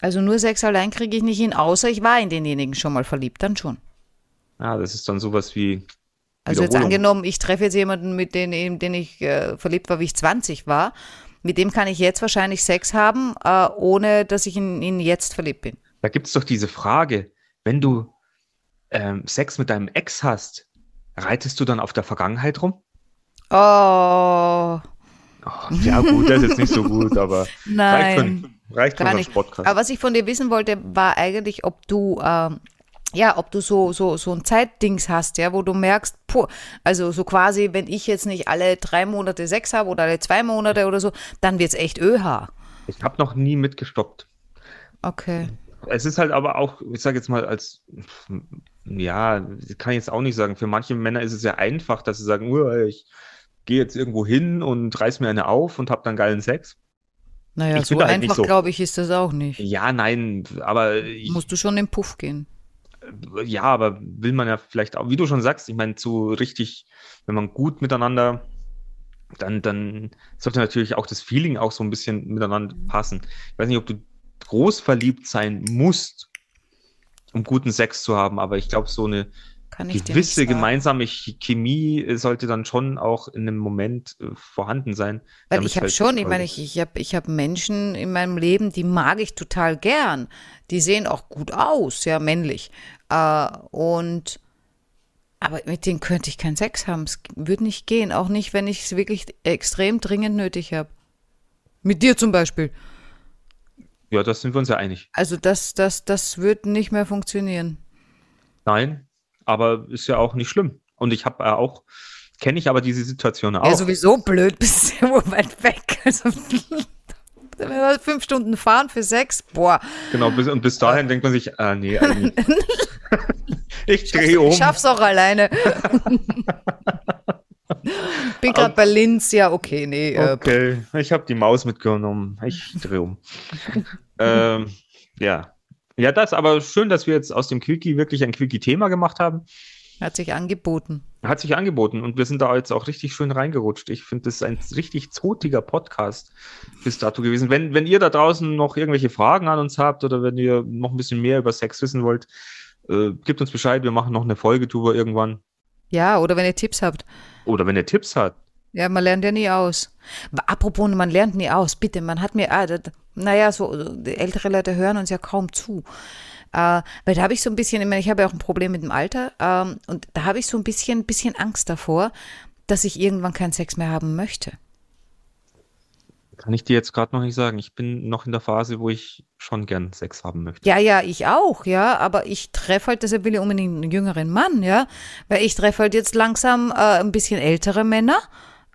Also nur Sex allein kriege ich nicht hin, außer ich war in denjenigen schon mal verliebt, dann schon. Ja, das ist dann sowas wie. Also jetzt angenommen, ich treffe jetzt jemanden, mit dem, den ich äh, verliebt war, wie ich 20 war. Mit dem kann ich jetzt wahrscheinlich Sex haben, äh, ohne dass ich in ihn jetzt verliebt bin. Da gibt es doch diese Frage, wenn du ähm, Sex mit deinem Ex hast, reitest du dann auf der Vergangenheit rum? Oh, Oh, ja, gut, das ist jetzt nicht so gut, aber nein. Reicht Gar nicht. Podcast. Aber was ich von dir wissen wollte, war eigentlich, ob du, ähm, ja, ob du so, so, so ein Zeitdings hast, ja, wo du merkst, puh, also so quasi, wenn ich jetzt nicht alle drei Monate Sex habe oder alle zwei Monate oder so, dann wird's echt ÖH. Ich habe noch nie mitgestoppt. Okay. Es ist halt aber auch, ich sage jetzt mal, als, ja, kann ich jetzt auch nicht sagen, für manche Männer ist es ja einfach, dass sie sagen, "Uh, ich gehe jetzt irgendwo hin und reiß mir eine auf und habe dann geilen Sex. Naja, Ich so halt einfach, so. glaube ich, ist das auch nicht. Ja, nein, aber ich, Musst du schon im Puff gehen. ja, aber will man ja vielleicht auch, wie du schon sagst, ich meine, zu richtig, wenn man gut miteinander, dann, dann sollte natürlich auch das Feeling auch so ein bisschen miteinander passen. Ich weiß nicht, ob du groß verliebt sein musst, um guten Sex zu haben, aber ich glaube, so eine Kann ich gewisse gemeinsame Ch- Chemie sollte dann schon auch in einem Moment äh, vorhanden sein. Weil ich habe halt schon, ich meine, ich, ich habe ich hab Menschen in meinem Leben, die mag ich total gern. Die sehen auch gut aus, ja, männlich. Äh, und Aber mit denen könnte ich keinen Sex haben. Es würde nicht gehen. Auch nicht, wenn ich es wirklich extrem dringend nötig habe. Mit dir zum Beispiel. Ja, das sind wir uns ja einig. Also das, das, das wird nicht mehr funktionieren. Nein, aber ist ja auch nicht schlimm. Und ich habe äh, auch, kenne ich aber diese Situation auch. Ja, sowieso blöd, bist du ja weit weg. Also, fünf Stunden fahren für sechs, boah. Genau, bis, und bis dahin denkt man sich, ah nee, eigentlich. ich drehe um. Ich schaff's auch alleine. Bin gerade bei Linz, ja, okay, nee. äh, Okay, ich habe die Maus mitgenommen. Ich drehe um. ähm, ja. Ja, das aber schön, dass wir jetzt aus dem Quickie wirklich ein Quickie-Thema gemacht haben. Hat sich angeboten. Hat sich angeboten und wir sind da jetzt auch richtig schön reingerutscht. Ich finde, das ist ein richtig zotiger Podcast bis dato gewesen. Wenn, wenn ihr da draußen noch irgendwelche Fragen an uns habt oder wenn ihr noch ein bisschen mehr über Sex wissen wollt, äh, gebt uns Bescheid. Wir machen noch eine Folge drüber irgendwann. Ja, oder wenn ihr Tipps habt. Oder wenn ihr Tipps habt. Ja, man lernt ja nie aus. Apropos, man lernt nie aus. Bitte, man hat mir, ah, das, naja, so die ältere Leute hören uns ja kaum zu. Äh, weil da habe ich so ein bisschen, ich, meine, ich habe ja auch ein Problem mit dem Alter ähm, und da habe ich so ein bisschen, bisschen Angst davor, dass ich irgendwann keinen Sex mehr haben möchte. Kann ich dir jetzt gerade noch nicht sagen. Ich bin noch in der Phase, wo ich schon gern Sex haben möchte. Ja, ja, ich auch, ja, aber ich treffe halt, deshalb will ich unbedingt einen jüngeren Mann, ja, weil ich treffe halt jetzt langsam äh, ein bisschen ältere Männer,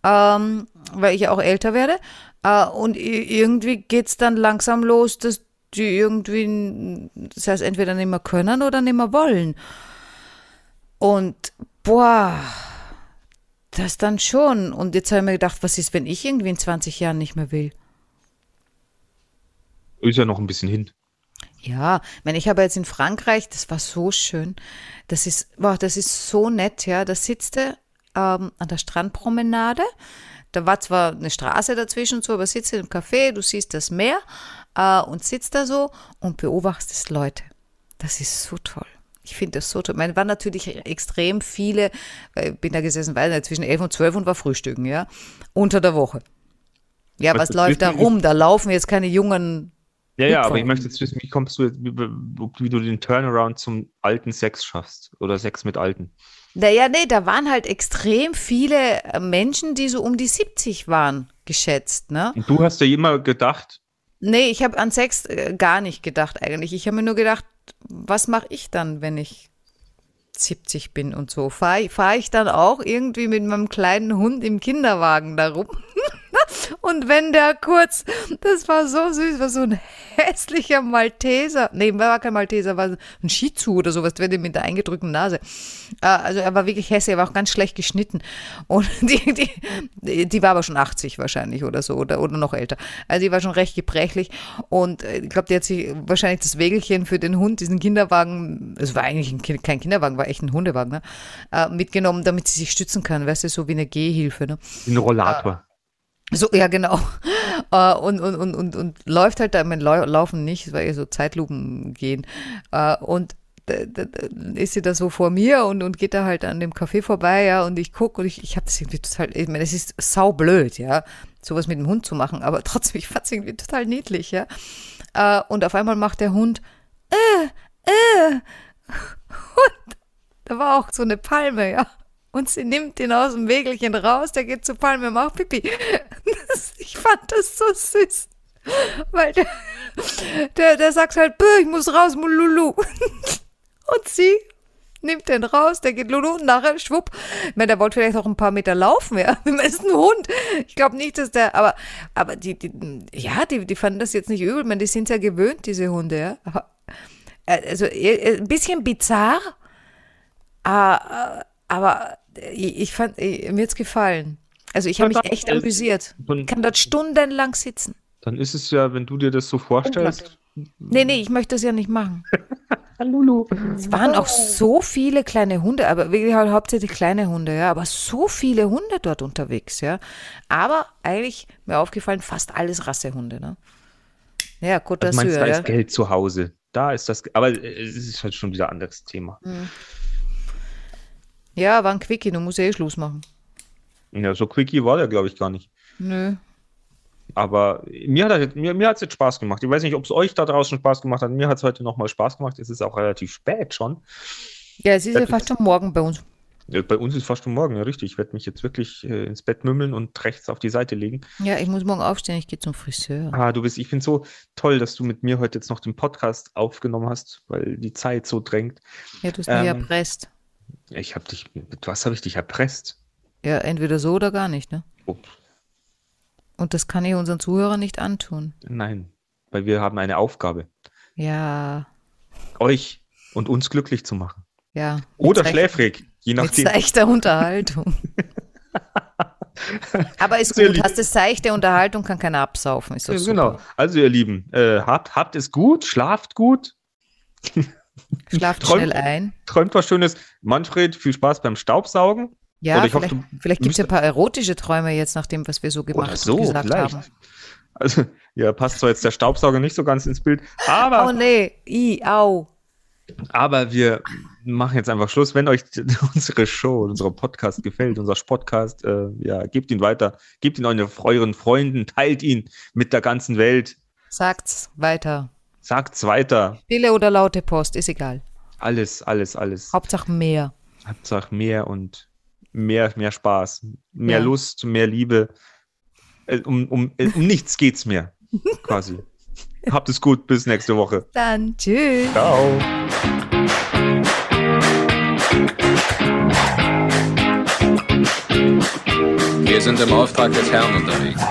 ähm, weil ich ja auch älter werde äh, und irgendwie geht's dann langsam los, dass die irgendwie, das heißt, entweder nicht mehr können oder nicht mehr wollen. Und boah, das dann schon. Und jetzt habe ich mir gedacht, was ist, wenn ich irgendwie in 20 Jahren nicht mehr will? Ist ja noch ein bisschen hin. Ja, ich meine, ich habe jetzt in Frankreich, das war so schön. Das ist, boah, das ist so nett, ja. Da sitzt er ähm, an der Strandpromenade. Da war zwar eine Straße dazwischen so, aber sitzt im Café, du siehst das Meer äh, und sitzt da so und beobachtest Leute. Das ist so toll. Ich finde das so toll. Ich meine, waren natürlich extrem viele, ich bin da gesessen, weil zwischen 11 und 12 und war Frühstücken, ja, unter der Woche. Ja, Was was läuft da rum? Da laufen jetzt keine jungen Ja, ja, aber ich möchte jetzt wissen, wie kommst du, wie, wie du den Turnaround zum alten Sex schaffst oder Sex mit Alten. Naja, nee, da waren halt extrem viele äh, Menschen, die so um die 70 waren, geschätzt, ne? Und du hast ja immer gedacht, Nee, ich habe an Sex äh, gar nicht gedacht eigentlich. Ich habe mir nur gedacht, was mache ich dann, wenn ich 70 bin und so? Fahre ich, fahr ich dann auch irgendwie mit meinem kleinen Hund im Kinderwagen da rum? Und wenn der kurz, das war so süß, war so ein hässlicher Malteser. Nee, war kein Malteser, war ein Shih Tzu oder sowas, wenn mit der eingedrückten Nase. Äh, Also er war wirklich hässlich, er war auch ganz schlecht geschnitten. Und die, die, die war aber schon 80 wahrscheinlich oder so oder, oder noch älter. Also die war schon recht gebrechlich. Und äh, ich glaube, die hat sich wahrscheinlich das Wägelchen für den Hund, diesen Kinderwagen, es war eigentlich ein kein Kinderwagen, war echt ein Hundewagen, ne? äh, mitgenommen, damit sie sich stützen kann. Weißt du, so wie eine Gehhilfe. Ne? ein Rollator. So, ja, genau. Äh, und, und, und, und, und läuft halt da, lau- laufen nicht, weil eher so Zeitlupen gehen. Äh, und ist sie da so vor mir und, und geht da halt an dem Café vorbei, ja, und ich gucke und ich, ich habe das irgendwie total, ich meine, es ist saublöd, ja, sowas mit dem Hund zu machen, aber trotzdem, ich fand es irgendwie total niedlich, ja. Äh, und auf einmal macht der Hund, äh, äh, und da war auch so eine Palme, ja. Und sie nimmt ihn aus dem Wägelchen raus, der geht zur Palme, macht Pipi. Das, ich fand das so süß. Weil der, der, der sagt halt, "Bäh, ich muss raus, Lulu. Und sie nimmt den raus, der geht Lulu und nachher schwupp. Ich meine, der wollte vielleicht auch ein paar Meter laufen, ja. Meine, ist ein Hund. Ich glaube nicht, dass der, aber, aber die, die, ja, die, die fanden das jetzt nicht übel. Ich meine, die sind ja gewöhnt, diese Hunde, ja. Äh, also, äh, ein bisschen bizarr, aber ich fand, mir hat's gefallen. Also ich habe mich echt amüsiert. Ich kann dort stundenlang sitzen. Dann ist es ja, wenn du dir das so vorstellst. Nee, nee, ich möchte das ja nicht machen. Lulu. Es waren auch so viele kleine Hunde, aber wirklich halt hauptsächlich kleine Hunde, ja, aber so viele Hunde dort unterwegs, ja. Aber eigentlich mir aufgefallen, fast alles Rassehunde, ne? Ja, Côte Das meinst, d'Azur, da ja. ist Geld zu Hause. Da ist das, aber äh, es ist halt schon wieder ein anderes Thema. Ja, war ein Quickie, du musst ja eh Schluss machen. Ja, so quickie war der, glaube ich, gar nicht. Nö. Aber mir hat er- mir, mir es jetzt Spaß gemacht. Ich weiß nicht, ob es euch da draußen Spaß gemacht hat. Mir hat es heute nochmal Spaß gemacht. Es ist auch relativ spät schon. Ja, es ist ja Das fast schon morgen bei uns. Ja, bei uns ist fast schon morgen, ja richtig. Ich werde mich jetzt wirklich äh, ins Bett mümmeln und rechts auf die Seite legen. Ja, ich muss morgen aufstehen, ich gehe zum Friseur. Ah, du bist, ich finde so toll, dass du mit mir heute jetzt noch den Podcast aufgenommen hast, weil die Zeit so drängt. Ja, du hast mich Ähm, erpresst. Ich habe dich, mit was habe ich dich erpresst? Ja, entweder so oder gar nicht, ne? Oh, Und das kann ich unseren Zuhörern nicht antun. nein, weil wir haben eine Aufgabe, Ja, euch und uns glücklich zu machen. ja. Oder Mit schläfrig, je Mit nachdem. seichter Unterhaltung. Aber ist gut, hast du seichte Unterhaltung, kann keiner absaufen. Ist Ja, genau. Also ihr Lieben, äh, habt, habt es gut, schlaft gut, Schlaft Träumt- schnell ein. träumt was Schönes. Manfred, viel Spaß beim Staubsaugen. Ja, Oder ich vielleicht, vielleicht gibt es ja ein paar erotische Träume jetzt, nach dem, was wir so gemacht Oder so, gesagt vielleicht. haben. Also, ja, passt zwar jetzt der Staubsauger nicht so ganz ins Bild, aber Oh nee, i, au. Aber wir machen jetzt einfach Schluss. Wenn euch unsere Show, unser Podcast gefällt, unser Podcast, äh, ja, gebt ihn weiter, gebt ihn euren Freunden, teilt ihn mit der ganzen Welt, Sagt's weiter. Sagt's weiter. Stille oder laute Post, ist egal. Alles, alles, alles. Hauptsache mehr. Hauptsache mehr und mehr, mehr Spaß, mehr Ja. Lust, mehr Liebe. Äh, Um, um, äh, um nichts geht's mehr, quasi. Habt es gut, bis nächste Woche. Dann tschüss. Ciao. Wir sind im Auftrag des Herrn unterwegs.